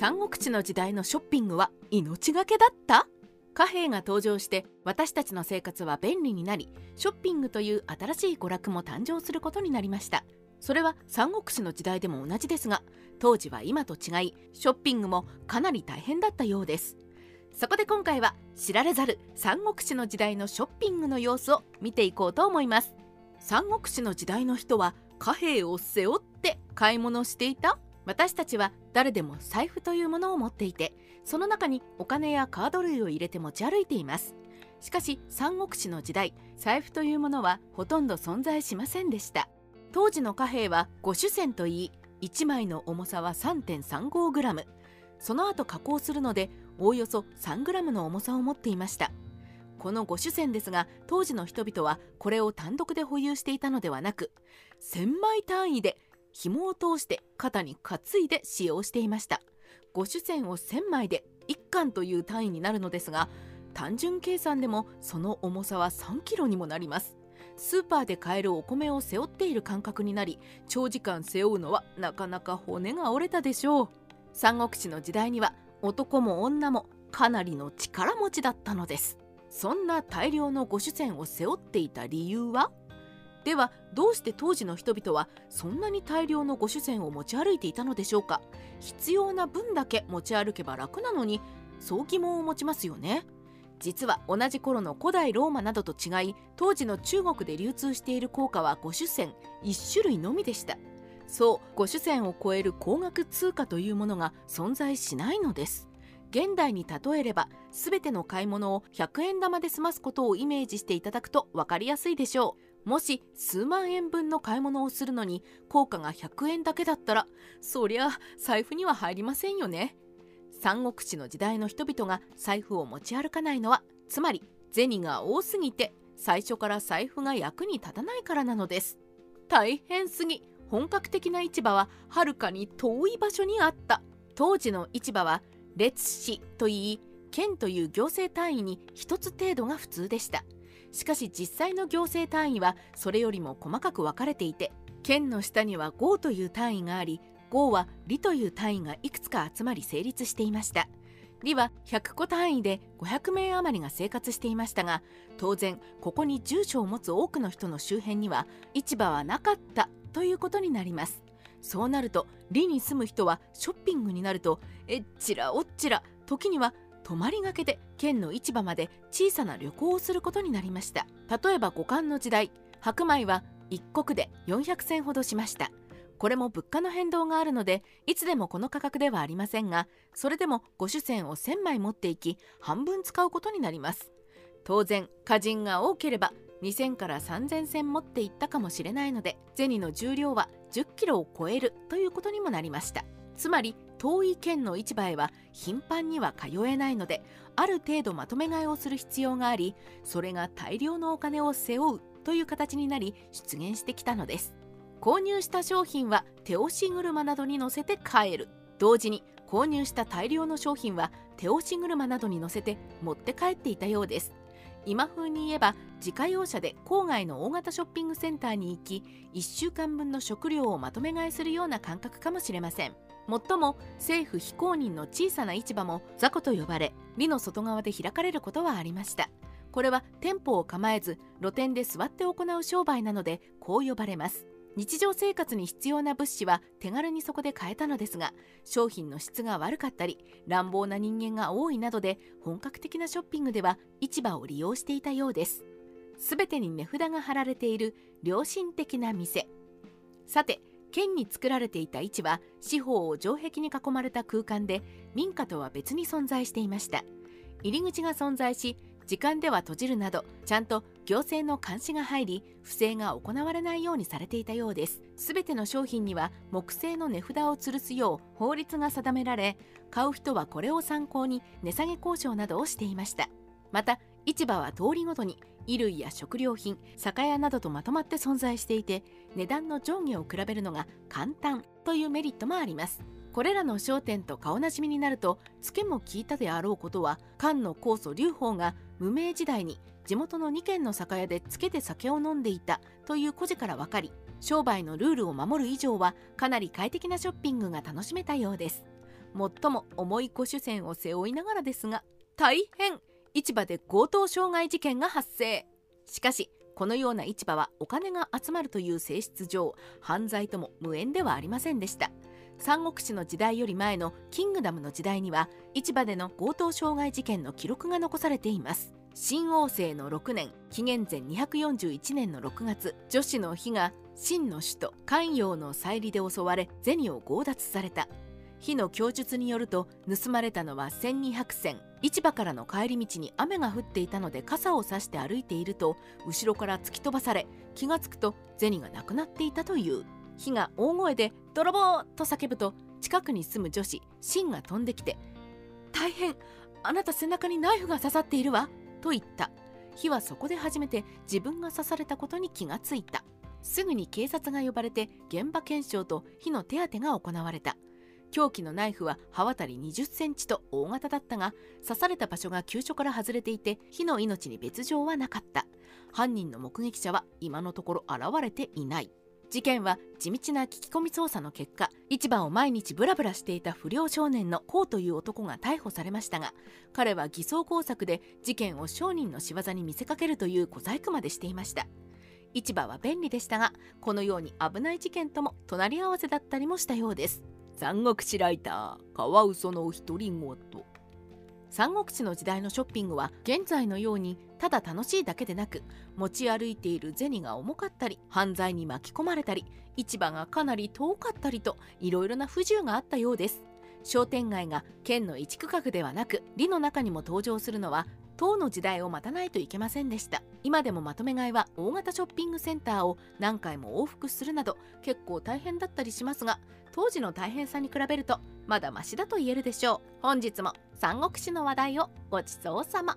三国志の時代のショッピングは命がけだった？貨幣が登場して私たちの生活は便利になりショッピングという新しい娯楽も誕生することになりました。それは三国志の時代でも同じですが当時は今と違いショッピングもかなり大変だったようです。そこで今回は知られざる三国志の時代のショッピングの様子を見ていこうと思います。三国志の時代の人は貨幣を背負って買い物していた？私たちは誰でも財布というものを持っていてその中にお金やカード類を入れて持ち歩いています。しかし三国志の時代財布というものはほとんど存在しませんでした。当時の貨幣は5主銭といい1枚の重さは 3.35g その後加工するのでおおよそ 3g の重さを持っていました。この5主銭ですが当時の人々はこれを単独で保有していたのではなく1000枚単位で紐を通して肩に担いで使用していました。5主線を1000枚で1貫という単位になるのですが単純計算でもその重さは3キロにもなります。スーパーで買えるお米を背負っている感覚になり長時間背負うのはなかなか骨が折れたでしょう。三国志の時代には男も女もかなりの力持ちだったのです。そんな大量の五主線を背負っていた理由は？ではどうして当時の人々はそんなに大量の御主銭を持ち歩いていたのでしょうか？必要な分だけ持ち歩けば楽なのにそう疑問を持ちますよね。実は同じ頃の古代ローマなどと違い当時の中国で流通している硬貨は御主銭1種類のみでした。そう御主銭を超える高額通貨というものが存在しないのです。現代に例えれば全ての買い物を100円玉で済ますことをイメージしていただくと分かりやすいでしょう。もし数万円分の買い物をするのに効果が100円だけだったらそりゃ財布には入りませんよね。三国志の時代の人々が財布を持ち歩かないのはつまり銭が多すぎて最初から財布が役に立たないからなのです。大変すぎ本格的な市場ははるかに遠い場所にあった。当時の市場は列市といい県という行政単位に1つ程度が普通でした。しかし実際の行政単位はそれよりも細かく分かれていて県の下には号という単位があり号は里という単位がいくつか集まり成立していました。里は100個単位で500名余りが生活していましたが当然ここに住所を持つ多くの人の周辺には市場はなかったということになります。そうなると里に住む人はショッピングになるとえっちらおっちら時には泊まりがけで県の市場まで小さな旅行をすることになりました。例えば五冠の時代白米は一国で400銭ほどしました。これも物価の変動があるのでいつでもこの価格ではありませんがそれでも5主銭を1000枚持っていき半分使うことになります。当然家人が多ければ2000から3000銭持っていったかもしれないので銭の重量は10キロを超えるということにもなりました。つまり遠い県の市場へは頻繁には通えないのである程度まとめ買いをする必要がありそれが大量のお金を背負うという形になり出現してきたのです。購入した商品は手押し車などに乗せて帰る。同時に購入した大量の商品は手押し車などに乗せて持って帰っていたようです。今風に言えば自家用車で郊外の大型ショッピングセンターに行き1週間分の食料をまとめ買いするような感覚かもしれません。もっとも政府非公認の小さな市場も雑魚と呼ばれ里の外側で開かれることはありました。これは店舗を構えず露店で座って行う商売なのでこう呼ばれます。日常生活に必要な物資は手軽にそこで買えたのですが商品の質が悪かったり乱暴な人間が多いなどで本格的なショッピングでは市場を利用していたようです。全てに値札が貼られている良心的な店。さて県に作られていた市は四方を城壁に囲まれた空間で民家とは別に存在していました。入り口が存在し時間では閉じるなどちゃんと行政の監視が入り不正が行われないようにされていたようです。すべての商品には木製の値札を吊るすよう法律が定められ買う人はこれを参考に値下げ交渉などをしていました。また市場は通りごとに衣類や食料品酒屋などとまとまって存在していて値段の上下を比べるのが簡単というメリットもあります。これらの商店と顔なじみになるとツケも聞いたであろうことは菅の高祖劉邦が無名時代に地元の2軒の酒屋でつけて酒を飲んでいたという故事から分かり商売のルールを守る以上はかなり快適なショッピングが楽しめたようです。最も重い古主線を背負いながらですが大変市場で強盗傷害事件が発生。しかしこのような市場はお金が集まるという性質上犯罪とも無縁ではありませんでした。三国志の時代より前のキングダムの時代には市場での強盗傷害事件の記録が残されています。新王政の6年紀元前241年の6月女子の妃が秦の首都関陽の祭礼で襲われ銭を強奪された。火の供述によると盗まれたのは1200銭。市場からの帰り道に雨が降っていたので傘を差して歩いていると後ろから突き飛ばされ気がつくと銭がなくなっていたという。火が大声で「泥棒!」と叫ぶと近くに住む女子シンが飛んできて「大変あなた背中にナイフが刺さっているわ」と言った。火はそこで初めて自分が刺されたことに気がついた。すぐに警察が呼ばれて現場検証と火の手当てが行われた。凶器のナイフは刃渡り20センチと大型だったが刺された場所が急所から外れていて火の命に別状はなかった。犯人の目撃者は今のところ現れていない。事件は地道な聞き込み捜査の結果市場を毎日ブラブラしていた不良少年のコウという男が逮捕されましたが彼は偽装工作で事件を商人の仕業に見せかけるという小細工までしていました。市場は便利でしたがこのように危ない事件とも隣り合わせだったりもしたようです。三国志ライターカワウソの独り言。三国志の時代のショッピングは現在のようにただ楽しいだけでなく持ち歩いている銭が重かったり犯罪に巻き込まれたり市場がかなり遠かったりといろいろな不自由があったようです。商店街が県の一区画ではなく里の中にも登場するのは唐の時代を待たないといけませんでした。今でもまとめ買いは大型ショッピングセンターを何回も往復するなど結構大変だったりしますが当時の大変さに比べるとまだマシだと言えるでしょう。本日も三国志の話題をごちそうさま。